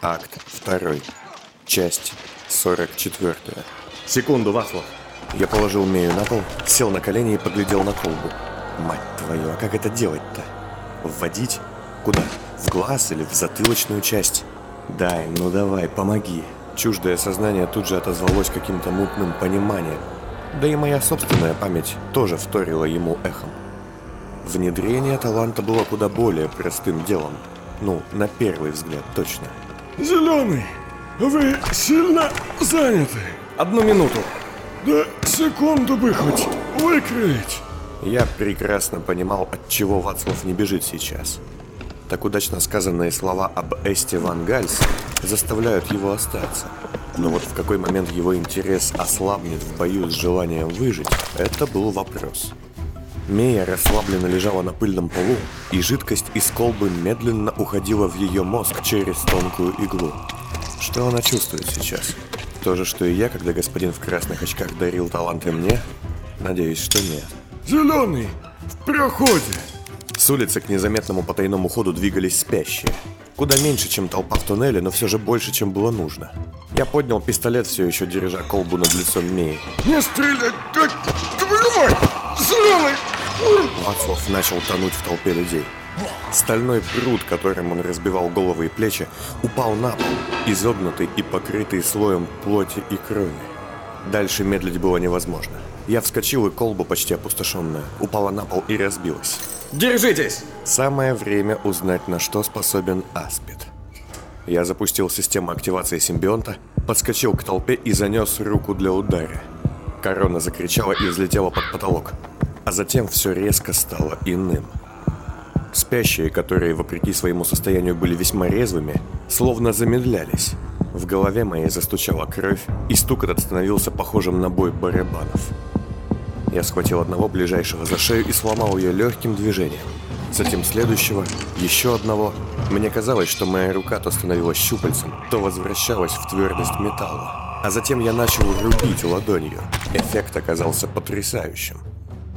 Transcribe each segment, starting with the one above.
Акт 2. Часть 44. Секунду, Васлов. Я положил Мею на пол, сел на колени и поглядел на колбу. Мать твою, а как это делать-то? Вводить? Куда? В глаз или в затылочную часть? Дай, ну давай, помоги. Чуждое сознание тут же отозвалось каким-то мутным пониманием. Да и моя собственная память тоже вторила ему эхом. Внедрение таланта было куда более простым делом. Ну, на первый взгляд, точно. Зеленый, вы сильно заняты? Одну минуту. Да секунду бы хоть выкроить. Я прекрасно понимал, от чего Вацлав не бежит сейчас. Так удачно сказанные слова об Эсте Ван Гальс заставляют его остаться. Но вот в какой момент его интерес ослабнет в бою с желанием выжить, это был вопрос. Мея расслабленно лежала на пыльном полу, и жидкость из колбы медленно уходила в ее мозг через тонкую иглу. Что она чувствует сейчас? То же, что и я, когда господин в красных очках дарил таланты мне? Надеюсь, что нет. Зеленый, в проходе. С улицы к незаметному потайному ходу двигались спящие. Куда меньше, чем толпа в туннеле, но все же больше, чем было нужно. Я поднял пистолет, все еще держа колбу над лицом Меи. Не стрелять, твою мать! Зеленый! Вацлав начал тонуть в толпе людей. Стальной пруд, которым он разбивал головы и плечи, упал на пол, изогнутый и покрытый слоем плоти и крови. Дальше медлить было невозможно. Я вскочил, и колба, почти опустошенная, упала на пол и разбилась. Держитесь! Самое время узнать, на что способен Аспид. Я запустил систему активации симбионта, подскочил к толпе и занес руку для удара. Корона закричала и взлетела под потолок. А затем все резко стало иным. Спящие, которые, вопреки своему состоянию, были весьма резвыми, словно замедлялись. В голове моей застучала кровь, и стук этот становился похожим на бой барабанов. Я схватил одного ближайшего за шею и сломал ее легким движением. Затем следующего, еще одного. Мне казалось, что моя рука то становилась щупальцем, то возвращалась в твердость металла. А затем я начал рубить ладонью. Эффект оказался потрясающим.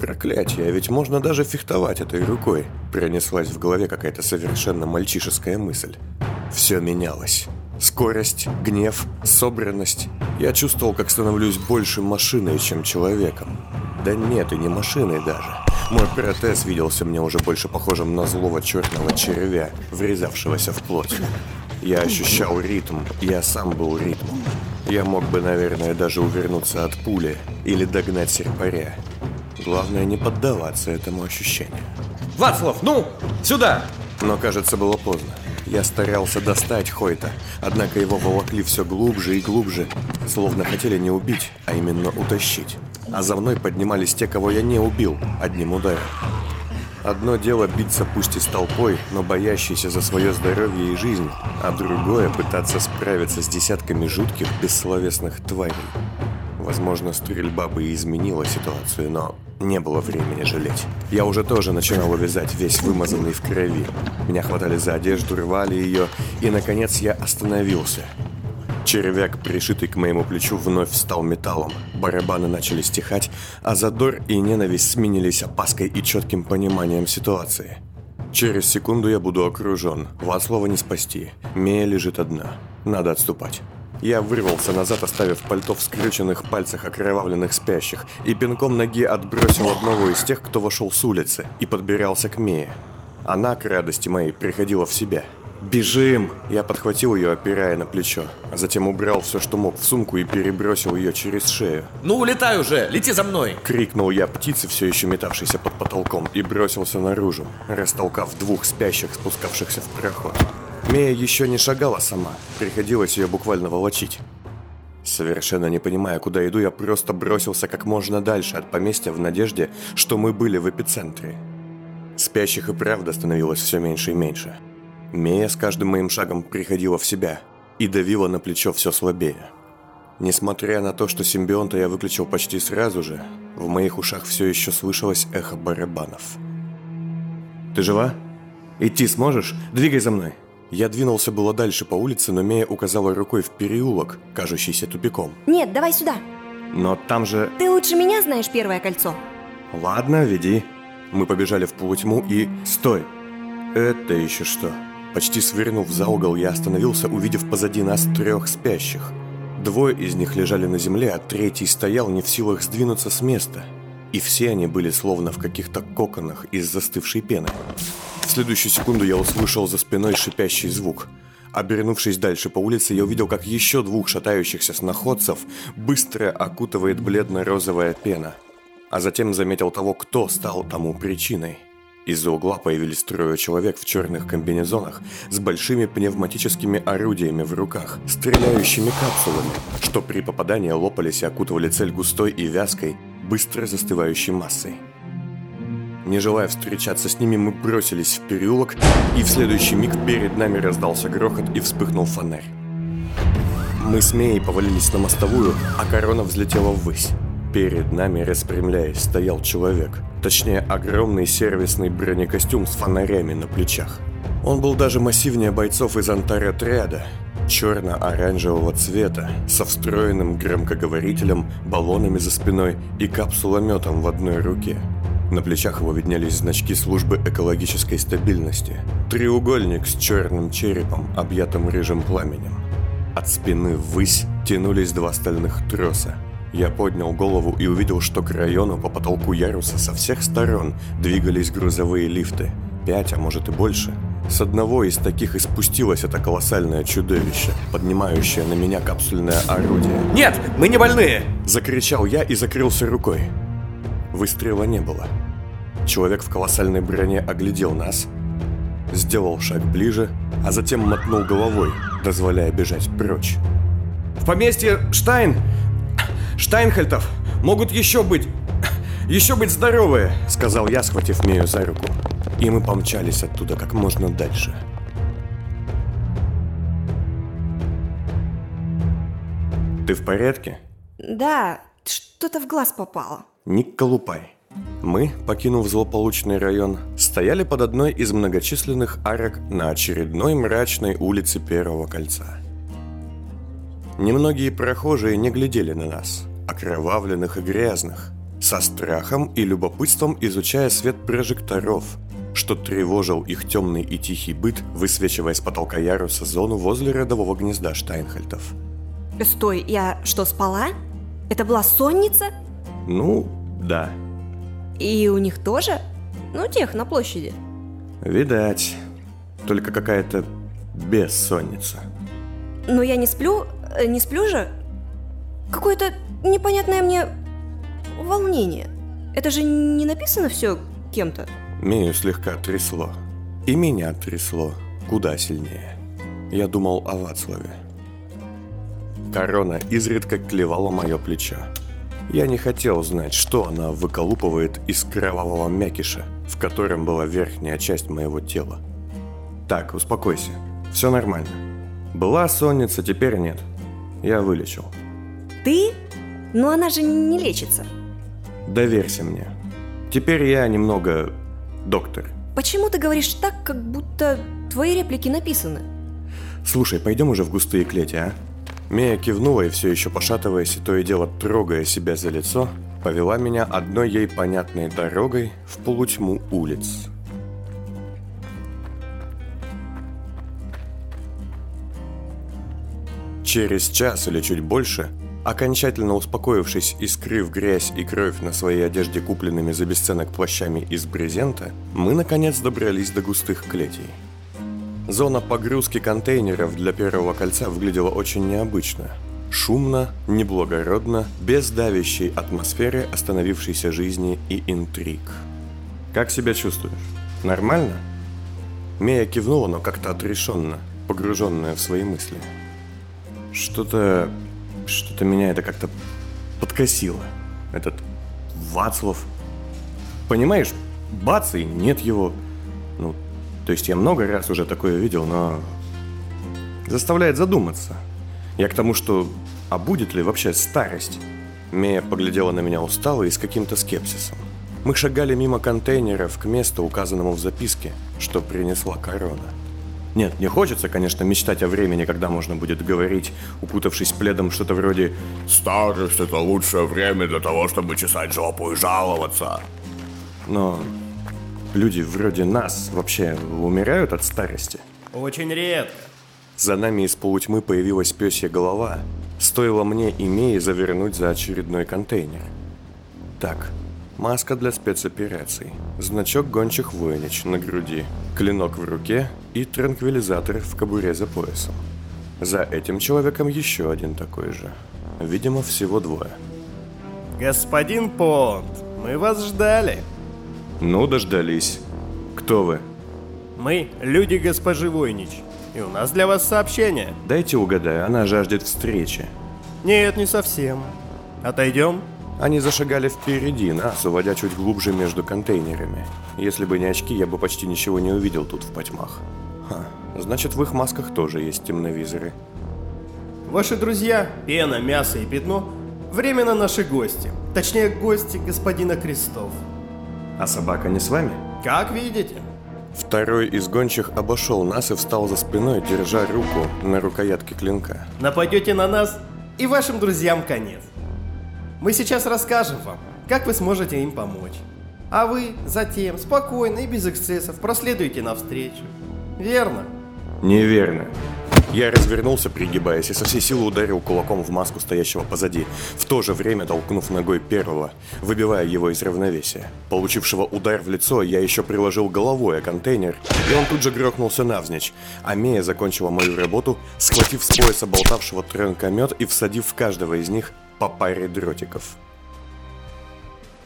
Проклятие, а ведь можно даже фехтовать этой рукой. Пронеслась в голове какая-то совершенно мальчишеская мысль. Все менялось. Скорость, гнев, собранность. Я чувствовал, как становлюсь больше машиной, чем человеком. Да нет, и не машиной даже. Мой протез виделся мне уже больше похожим на злого черного червя, врезавшегося в плоть. Я ощущал ритм, я сам был ритмом. Я мог бы, наверное, даже увернуться от пули или догнать серпаря. Главное не поддаваться этому ощущению. Вацлав, ну, сюда! Но, кажется, было поздно. Я старался достать Хойта, однако его волокли все глубже и глубже, словно хотели не убить, а именно утащить. А за мной поднимались те, кого я не убил, одним ударом. Одно дело биться пусть и с толпой, но боящийся за свое здоровье и жизнь, а другое пытаться справиться с десятками жутких бессловесных тварей. Возможно, стрельба бы и изменила ситуацию, но не было времени жалеть. Я уже тоже начинал увязать, весь вымазанный в крови. Меня хватали за одежду, рвали ее, и, наконец, я остановился. Червяк, пришитый к моему плечу, вновь стал металлом. Барабаны начали стихать, а задор и ненависть сменились опаской и четким пониманием ситуации. Через секунду я буду окружен. Вацлава не спасти. Мея лежит одна. Надо отступать. Я вырвался назад, оставив пальто в скрюченных пальцах окровавленных спящих, и пинком ноги отбросил одного из тех, кто вошел с улицы, и подбирался к Мее. Она, к радости моей, приходила в себя. «Бежим!» Я подхватил ее, опирая на плечо, а затем убрал все, что мог в сумку и перебросил ее через шею. Ну, улетай уже, лети за мной! Крикнул я птице, все еще метавшейся под потолком, и бросился наружу, растолкав двух спящих, спускавшихся в проход. Мея еще не шагала сама, приходилось ее буквально волочить. Совершенно не понимая, куда иду, я просто бросился как можно дальше от поместья в надежде, что мы были в эпицентре. Спящих и правда становилось все меньше и меньше. Мея с каждым моим шагом приходила в себя и давила на плечо все слабее. Несмотря на то, что симбионта я выключил почти сразу же, в моих ушах все еще слышалось эхо барабанов. «Ты жива? Идти сможешь? Двигай за мной!» Я двинулся было дальше по улице, но Мея указала рукой в переулок, кажущийся тупиком. Нет, давай сюда. Но там же... Ты лучше меня знаешь первое кольцо. Ладно, веди. Мы побежали в полутьму и... Стой! Это еще что? Почти свернув за угол, я остановился, увидев позади нас трех спящих. Двое из них лежали на земле, а третий стоял не в силах сдвинуться с места. И все они были словно в каких-то коконах из застывшей пены. В следующую секунду я услышал за спиной шипящий звук. Обернувшись дальше по улице, я увидел, как еще двух шатающихся сноходцев быстро окутывает бледно-розовая пена. А затем заметил того, кто стал тому причиной – из-за угла появились трое человек в черных комбинезонах с большими пневматическими орудиями в руках, стреляющими капсулами, что при попадании лопались и окутывали цель густой и вязкой, быстро застывающей массой. Не желая встречаться с ними, мы бросились в переулок, и в следующий миг перед нами раздался грохот и вспыхнул фонарь. Мы с Меей повалились на мостовую, а корона взлетела ввысь. Перед нами, распрямляясь, стоял человек. Точнее, огромный сервисный бронекостюм с фонарями на плечах. Он был даже массивнее бойцов из антаротряда. Черно-оранжевого цвета, со встроенным громкоговорителем, баллонами за спиной и капсулометом в одной руке. На плечах его виднелись значки службы экологической стабильности. Треугольник с черным черепом, объятым рыжим пламенем. От спины ввысь тянулись два стальных троса, я поднял голову и увидел, что к району по потолку яруса со всех сторон двигались грузовые лифты. Пять, а может и больше. С одного из таких и спустилось это колоссальное чудовище, поднимающее на меня капсульное орудие. Нет, мы не больные! Закричал я и закрылся рукой. Выстрела не было. Человек в колоссальной броне оглядел нас, сделал шаг ближе, а затем мотнул головой, дозволяя бежать прочь. В поместье Штайн Штайнхельтов могут еще быть... еще быть здоровые!» Сказал я, схватив Мею за руку. И мы помчались оттуда как можно дальше. Ты в порядке? Да, что-то в глаз попало. Не колупай. Мы, покинув злополучный район, стояли под одной из многочисленных арок на очередной мрачной улице Первого кольца. Немногие прохожие не глядели на нас – окровавленных и грязных, со страхом и любопытством изучая свет прожекторов, что тревожил их темный и тихий быт, высвечивая с потолка яруса зону возле родового гнезда Штайнхальтов. Стой, я что, спала? Это была сонница? Ну, да. И у них тоже? Ну, тех на площади. Видать. Только какая-то бессонница. Но я не сплю, э, не сплю же. Какое-то непонятное мне волнение. Это же не написано все кем-то. Мию слегка трясло. И меня трясло куда сильнее. Я думал о Вацлаве. Корона изредка клевала мое плечо. Я не хотел знать, что она выколупывает из кровавого мякиша, в котором была верхняя часть моего тела. Так, успокойся. Все нормально. Была сонница, теперь нет. Я вылечил. Ты? Но она же не лечится. Доверься мне. Теперь я немного доктор. Почему ты говоришь так, как будто твои реплики написаны? Слушай, пойдем уже в густые клети, а? Мия кивнула и все еще пошатываясь и то и дело трогая себя за лицо, повела меня одной ей понятной дорогой в полутьму улиц. Через час или чуть больше Окончательно успокоившись и скрыв грязь и кровь на своей одежде купленными за бесценок плащами из брезента, мы наконец добрались до густых клетей. Зона погрузки контейнеров для первого кольца выглядела очень необычно. Шумно, неблагородно, без давящей атмосферы остановившейся жизни и интриг. «Как себя чувствуешь? Нормально?» Мея кивнула, но как-то отрешенно, погруженная в свои мысли. «Что-то что-то меня это как-то подкосило. Этот Вацлав. Понимаешь, бац, и нет его. Ну, то есть я много раз уже такое видел, но заставляет задуматься. Я к тому, что а будет ли вообще старость? Мея поглядела на меня устало и с каким-то скепсисом. Мы шагали мимо контейнеров к месту, указанному в записке, что принесла корона. Нет, не хочется, конечно, мечтать о времени, когда можно будет говорить, укутавшись пледом, что-то вроде «Старость — это лучшее время для того, чтобы чесать жопу и жаловаться». Но люди вроде нас вообще умирают от старости? Очень редко. За нами из полутьмы появилась пёсья голова. Стоило мне и Мии завернуть за очередной контейнер. Так, маска для спецопераций, значок гончих воинич на груди, клинок в руке и транквилизатор в кобуре за поясом. За этим человеком еще один такой же. Видимо, всего двое. Господин Понт, мы вас ждали. Ну, дождались. Кто вы? Мы люди госпожи Войнич. И у нас для вас сообщение. Дайте угадаю, она жаждет встречи. Нет, не совсем. Отойдем? Они зашагали впереди нас, уводя чуть глубже между контейнерами. Если бы не очки, я бы почти ничего не увидел тут в потьмах. Ха, значит в их масках тоже есть темновизоры. Ваши друзья, пена, мясо и пятно, временно наши гости. Точнее, гости господина Крестов. А собака не с вами? Как видите. Второй из гончих обошел нас и встал за спиной, держа руку на рукоятке клинка. Нападете на нас, и вашим друзьям конец. Мы сейчас расскажем вам, как вы сможете им помочь. А вы затем спокойно и без эксцессов проследуйте навстречу. Верно? Неверно. Я развернулся, пригибаясь, и со всей силы ударил кулаком в маску стоящего позади, в то же время толкнув ногой первого, выбивая его из равновесия. Получившего удар в лицо, я еще приложил головой о контейнер, и он тут же грохнулся навзничь, а Мея закончила мою работу, схватив с пояса болтавшего тронкомет и всадив в каждого из них по паре дротиков.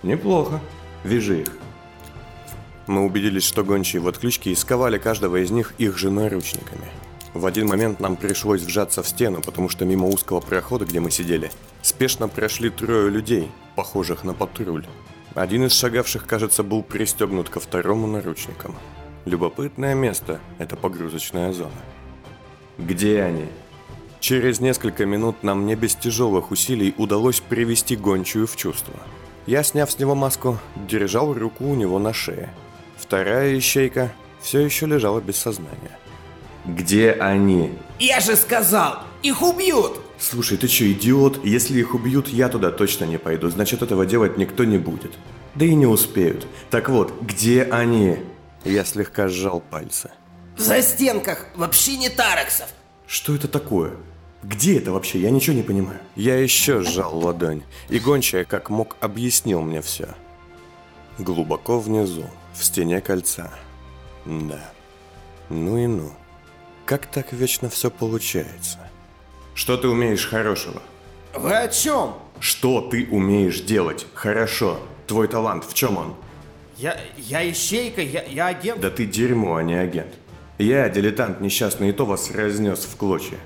Неплохо. Вяжи их. Мы убедились, что гончие в отключке и сковали каждого из них их же наручниками. В один момент нам пришлось вжаться в стену, потому что мимо узкого прохода, где мы сидели, спешно прошли трое людей, похожих на патруль. Один из шагавших, кажется, был пристегнут ко второму наручникам. Любопытное место – это погрузочная зона. Где они? Через несколько минут нам не без тяжелых усилий удалось привести гончую в чувство. Я, сняв с него маску, держал руку у него на шее. Вторая ищейка все еще лежала без сознания. Где они? Я же сказал, их убьют! Слушай, ты что, идиот? Если их убьют, я туда точно не пойду. Значит, этого делать никто не будет. Да и не успеют. Так вот, где они? Я слегка сжал пальцы. В застенках, в общине Тараксов. Что это такое? Где это вообще? Я ничего не понимаю. Я еще сжал ладонь, и гончая как мог объяснил мне все. Глубоко внизу, в стене кольца. Да. Ну и ну. Как так вечно все получается? Что ты умеешь хорошего? Вы о чем? Что ты умеешь делать хорошо? Твой талант, в чем он? Я, я ищейка, я, я агент. Да ты дерьмо, а не агент. Я, дилетант несчастный, и то вас разнес в клочья.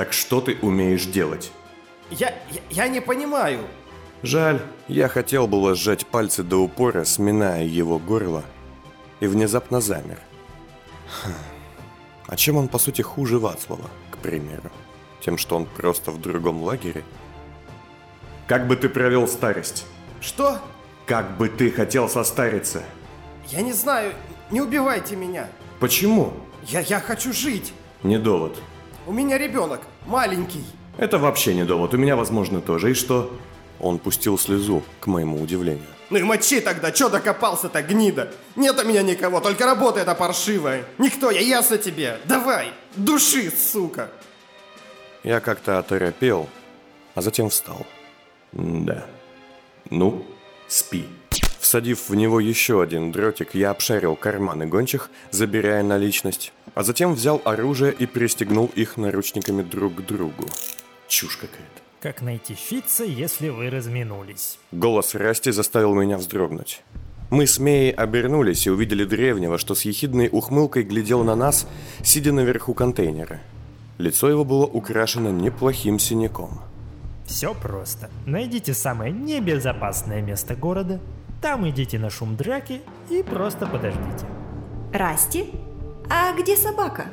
Так что ты умеешь делать? Я, я, я не понимаю. Жаль, я хотел было сжать пальцы до упора, сминая его горло, и внезапно замер. Хм. А чем он, по сути, хуже Вацлава, к примеру? Тем, что он просто в другом лагере? Как бы ты провел старость? Что? Как бы ты хотел состариться? Я не знаю, не убивайте меня. Почему? Я, я хочу жить. Не довод. У меня ребенок, маленький. Это вообще не довод, у меня, возможно, тоже. И что? Он пустил слезу, к моему удивлению. Ну и мочи тогда, чё докопался-то, гнида? Нет у меня никого, только работа эта паршивая. Никто, я ясно тебе. Давай, души, сука. Я как-то оторопел, а затем встал. Да. Ну, спи. Всадив в него еще один дротик, я обшарил карманы гончих, забирая наличность, а затем взял оружие и пристегнул их наручниками друг к другу. Чушь какая-то. Как найти Фитца, если вы разминулись? Голос Расти заставил меня вздрогнуть. Мы с Меей обернулись и увидели древнего, что с ехидной ухмылкой глядел на нас, сидя наверху контейнера. Лицо его было украшено неплохим синяком. Все просто. Найдите самое небезопасное место города, там идите на шум драки и просто подождите. Расти? А где собака?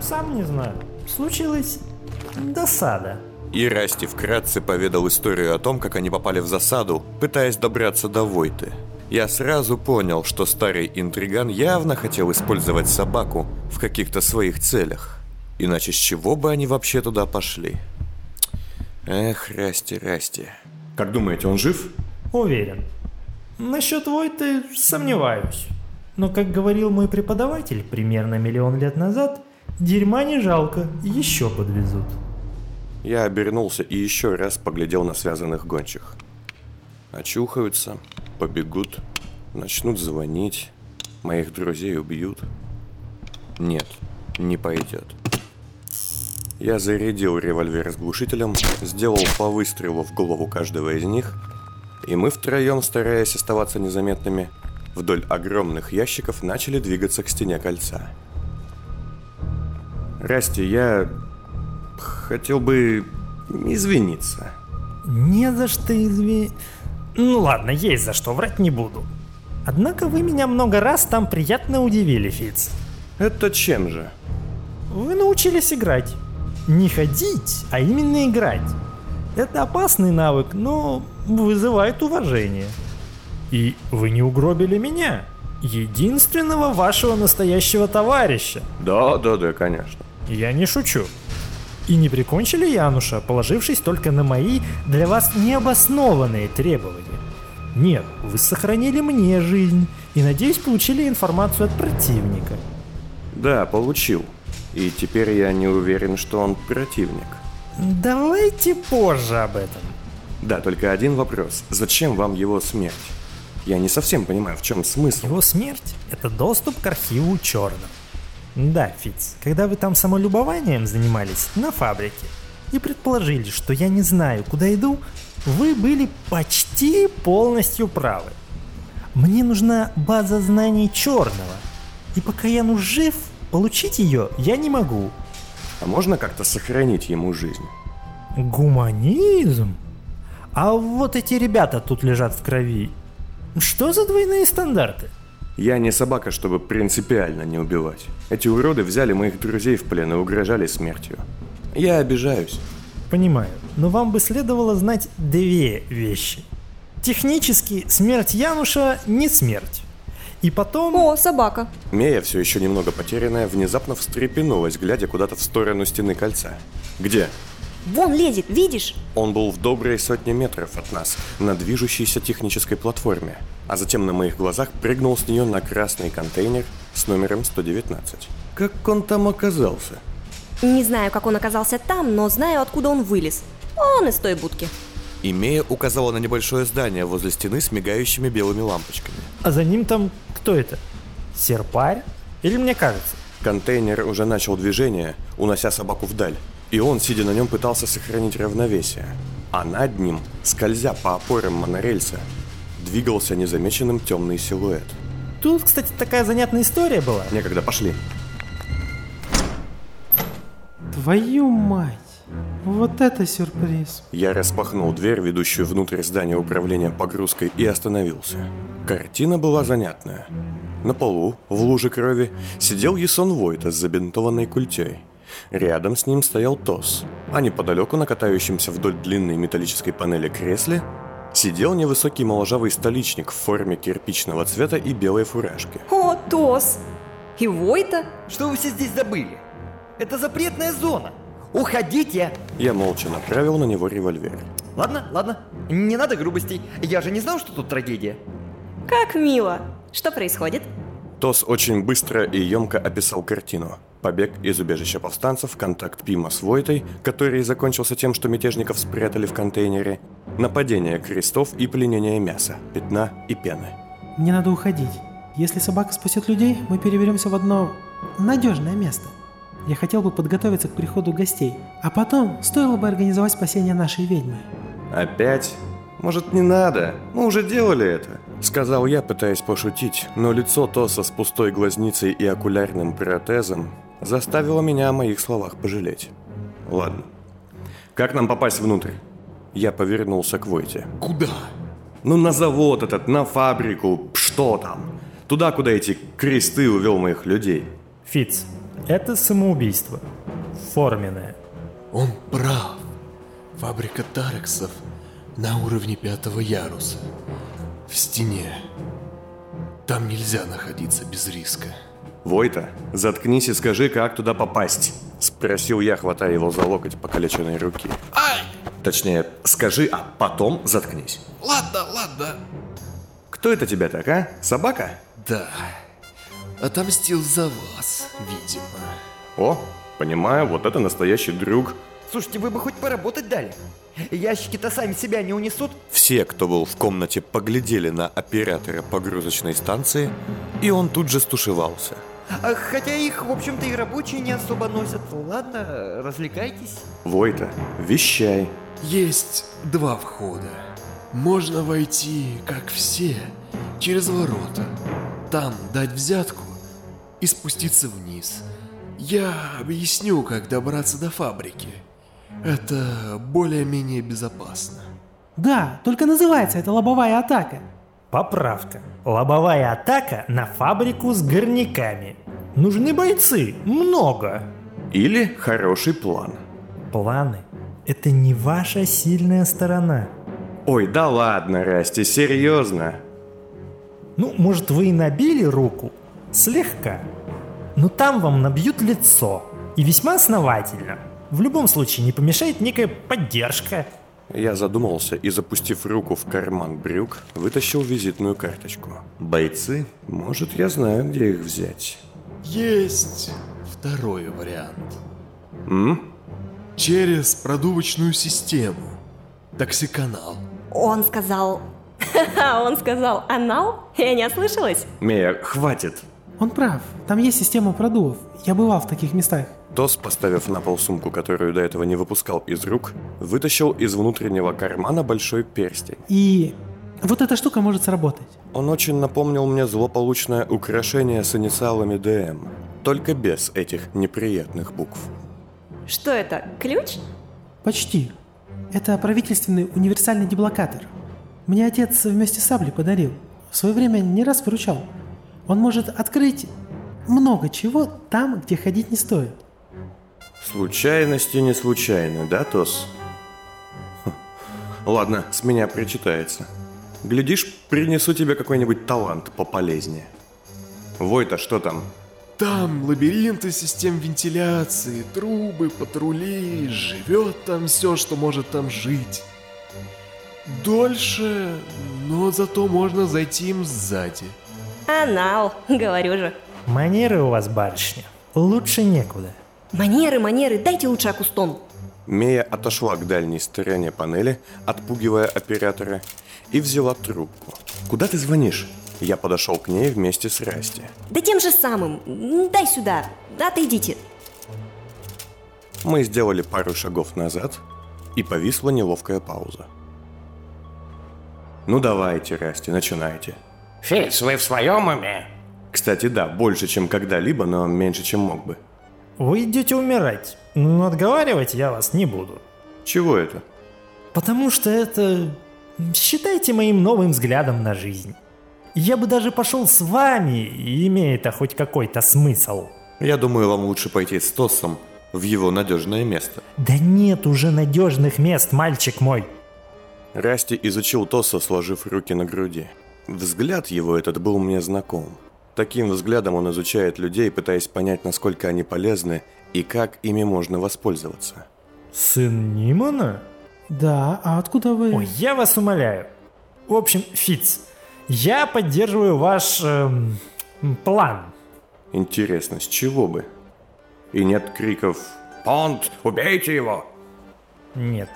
Сам не знаю. Случилась досада. И Расти вкратце поведал историю о том, как они попали в засаду, пытаясь добраться до Войты. Я сразу понял, что старый интриган явно хотел использовать собаку в каких-то своих целях. Иначе с чего бы они вообще туда пошли? Эх, Расти, Расти. Как думаете, он жив? Уверен. Насчет Войты сомневаюсь. Но, как говорил мой преподаватель примерно миллион лет назад, дерьма не жалко, еще подвезут. Я обернулся и еще раз поглядел на связанных гончих. Очухаются, побегут, начнут звонить, моих друзей убьют. Нет, не пойдет. Я зарядил револьвер с глушителем, сделал по выстрелу в голову каждого из них, и мы втроем, стараясь оставаться незаметными, вдоль огромных ящиков начали двигаться к стене кольца. Расти, я хотел бы извиниться. Не за что изви... Ну ладно, есть за что, врать не буду. Однако вы меня много раз там приятно удивили, Фиц. Это чем же? Вы научились играть. Не ходить, а именно играть. Это опасный навык, но вызывает уважение. И вы не угробили меня. Единственного вашего настоящего товарища. Да, да, да, конечно. Я не шучу. И не прикончили Януша, положившись только на мои для вас необоснованные требования. Нет, вы сохранили мне жизнь и, надеюсь, получили информацию от противника. Да, получил. И теперь я не уверен, что он противник. Давайте позже об этом. Да, только один вопрос. Зачем вам его смерть? Я не совсем понимаю, в чем смысл. Его смерть — это доступ к архиву черным. Да, Фиц, когда вы там самолюбованием занимались на фабрике и предположили, что я не знаю, куда иду, вы были почти полностью правы. Мне нужна база знаний черного, и пока Янус жив, получить ее я не могу. А можно как-то сохранить ему жизнь? Гуманизм? А вот эти ребята тут лежат в крови. Что за двойные стандарты? Я не собака, чтобы принципиально не убивать. Эти уроды взяли моих друзей в плен и угрожали смертью. Я обижаюсь. Понимаю, но вам бы следовало знать две вещи. Технически смерть Януша не смерть. И потом... О, собака. Мея, все еще немного потерянная, внезапно встрепенулась, глядя куда-то в сторону стены кольца. Где? Вон лезет, видишь? Он был в доброй сотне метров от нас, на движущейся технической платформе, а затем на моих глазах прыгнул с нее на красный контейнер с номером 119. Как он там оказался? Не знаю, как он оказался там, но знаю, откуда он вылез. Он из той будки. Имея указала на небольшое здание возле стены с мигающими белыми лампочками. А за ним там кто это? Серпарь? Или мне кажется? Контейнер уже начал движение, унося собаку вдаль, и он, сидя на нем, пытался сохранить равновесие. А над ним, скользя по опорам монорельса, двигался незамеченным темный силуэт. Тут, кстати, такая занятная история была. Некогда пошли. Твою мать! Вот это сюрприз. Я распахнул дверь, ведущую внутрь здания управления погрузкой, и остановился. Картина была занятная. На полу, в луже крови, сидел Ясон Войта с забинтованной культей. Рядом с ним стоял Тос, а неподалеку на катающемся вдоль длинной металлической панели кресле сидел невысокий моложавый столичник в форме кирпичного цвета и белой фуражки. О, Тос! И Войта? Что вы все здесь забыли? Это запретная зона. Уходите! Я молча направил на него револьвер. Ладно, ладно. Не надо грубостей. Я же не знал, что тут трагедия. Как мило. Что происходит? Тос очень быстро и емко описал картину. Побег из убежища повстанцев, контакт Пима с Войтой, который закончился тем, что мятежников спрятали в контейнере, нападение крестов и пленение мяса, пятна и пены. Мне надо уходить. Если собака спасет людей, мы переберемся в одно надежное место. Я хотел бы подготовиться к приходу гостей, а потом стоило бы организовать спасение нашей ведьмы. Опять? Может, не надо? Мы уже делали это. Сказал я, пытаясь пошутить, но лицо Тоса с пустой глазницей и окулярным протезом заставило меня о моих словах пожалеть. Ладно. Как нам попасть внутрь? Я повернулся к Войте. Куда? Ну, на завод этот, на фабрику, что там? Туда, куда эти кресты увел моих людей. Фиц, это самоубийство. Форменное. Он прав. Фабрика Тарексов на уровне пятого яруса. В стене. Там нельзя находиться без риска. Войта, заткнись и скажи, как туда попасть. Спросил я, хватая его за локоть покалеченной руки. Ай! Точнее, скажи, а потом заткнись. Ладно, ладно. Кто это тебя так, а? Собака? Да. Отомстил за вас, видимо. О, понимаю, вот это настоящий друг. Слушайте, вы бы хоть поработать дали. Ящики-то сами себя не унесут. Все, кто был в комнате, поглядели на оператора погрузочной станции, и он тут же стушевался. А, хотя их, в общем-то, и рабочие не особо носят. Ладно, развлекайтесь. Войта, вещай. Есть два входа. Можно войти, как все, через ворота. Там дать взятку и спуститься вниз. Я объясню, как добраться до фабрики. Это более-менее безопасно. Да, только называется это лобовая атака. Поправка. Лобовая атака на фабрику с горняками. Нужны бойцы. Много. Или хороший план. Планы – это не ваша сильная сторона. Ой, да ладно, Расти, серьезно. Ну, может, вы и набили руку? Слегка. Но там вам набьют лицо. И весьма основательно. В любом случае не помешает некая поддержка. Я задумался и, запустив руку в карман брюк, вытащил визитную карточку. Бойцы? Может, я знаю, где их взять. Есть второй вариант. М? Через продувочную систему. Токсиканал. Он сказал... Он сказал анал? Я не ослышалась? Мия, хватит. Он прав. Там есть система продувов. Я бывал в таких местах. Тос, поставив на пол сумку, которую до этого не выпускал из рук, вытащил из внутреннего кармана большой перстень. И вот эта штука может сработать. Он очень напомнил мне злополучное украшение с инициалами ДМ, только без этих неприятных букв. Что это, ключ? Почти. Это правительственный универсальный деблокатор. Мне отец вместе с саблей подарил. В свое время не раз выручал. Он может открыть много чего там, где ходить не стоит. Случайности не случайны, да, Тос? Хм. Ладно, с меня причитается. Глядишь, принесу тебе какой-нибудь талант пополезнее. Войта, что там? Там лабиринты систем вентиляции, трубы, патрули, живет там все, что может там жить. Дольше, но зато можно зайти им сзади. Анал, говорю же. Манеры у вас, барышня. Лучше некуда. Манеры, манеры, дайте лучше акустон. Мея отошла к дальней стороне панели, отпугивая оператора, и взяла трубку. «Куда ты звонишь?» Я подошел к ней вместе с Расти. Да тем же самым. Дай сюда. Отойдите. Мы сделали пару шагов назад, и повисла неловкая пауза. «Ну давайте, Расти, начинайте». Фиц, вы в своем уме? Кстати, да, больше, чем когда-либо, но меньше, чем мог бы. Вы идете умирать, но отговаривать я вас не буду. Чего это? Потому что это... Считайте моим новым взглядом на жизнь. Я бы даже пошел с вами, имея это хоть какой-то смысл. Я думаю, вам лучше пойти с Тосом в его надежное место. Да нет уже надежных мест, мальчик мой. Расти изучил Тоса, сложив руки на груди. Взгляд его этот был мне знаком. Таким взглядом он изучает людей, пытаясь понять, насколько они полезны и как ими можно воспользоваться. Сын Нимана? Да, а откуда вы... Ой, я вас умоляю. В общем, Фиц, я поддерживаю ваш эм, план. Интересно, с чего бы? И нет криков Понт, убейте его! Нет,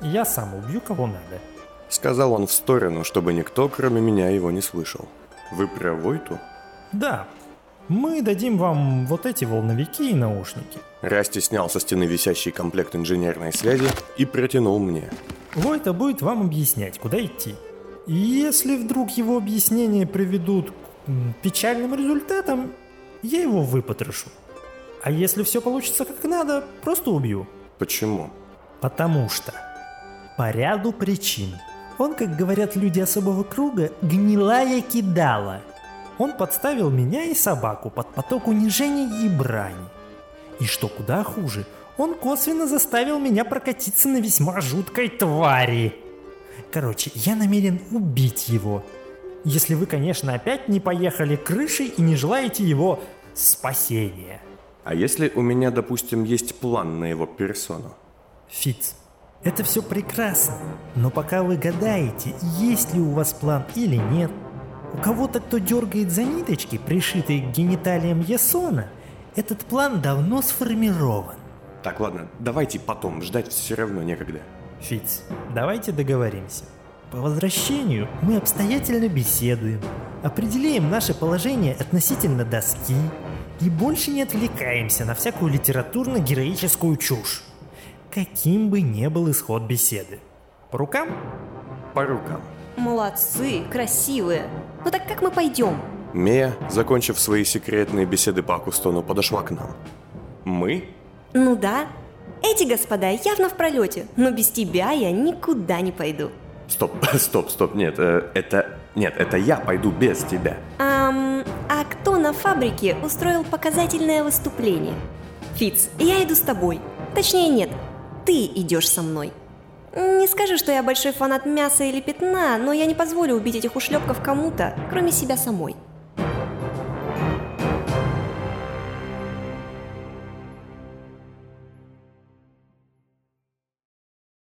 я сам убью кого надо. Сказал он в сторону, чтобы никто, кроме меня, его не слышал. Вы про Войту? Да, мы дадим вам вот эти волновики и наушники. Расти снял со стены висящий комплект инженерной связи и протянул мне. Войта будет вам объяснять, куда идти. И если вдруг его объяснения приведут к печальным результатам, я его выпотрошу. А если все получится как надо, просто убью. Почему? Потому что по ряду причин. Он, как говорят люди особого круга, гнилая кидала. Он подставил меня и собаку под поток унижений и брани. И что куда хуже, он косвенно заставил меня прокатиться на весьма жуткой твари. Короче, я намерен убить его. Если вы, конечно, опять не поехали крышей и не желаете его спасения. А если у меня, допустим, есть план на его персону? Фиц, это все прекрасно, но пока вы гадаете, есть ли у вас план или нет, У кого-то, кто дергает за ниточки, пришитые к гениталиям Ясона, этот план давно сформирован. Так, ладно, давайте потом, ждать все равно некогда. Фиц, давайте договоримся. По возвращению мы обстоятельно беседуем, определяем наше положение относительно доски и больше не отвлекаемся на всякую литературно-героическую чушь. Каким бы ни был исход беседы. По рукам? По рукам. Молодцы, красивые. Ну так как мы пойдем? Мия, закончив свои секретные беседы по Акустону, подошла к нам. Мы? Ну да. Эти господа явно в пролете, но без тебя я никуда не пойду. Стоп, стоп, стоп, нет, э, это... Нет, это я пойду без тебя. Ам, а кто на фабрике устроил показательное выступление? Фиц, я иду с тобой. Точнее, нет, ты идешь со мной. Не скажу, что я большой фанат мяса или пятна, но я не позволю убить этих ушлепков кому-то, кроме себя самой.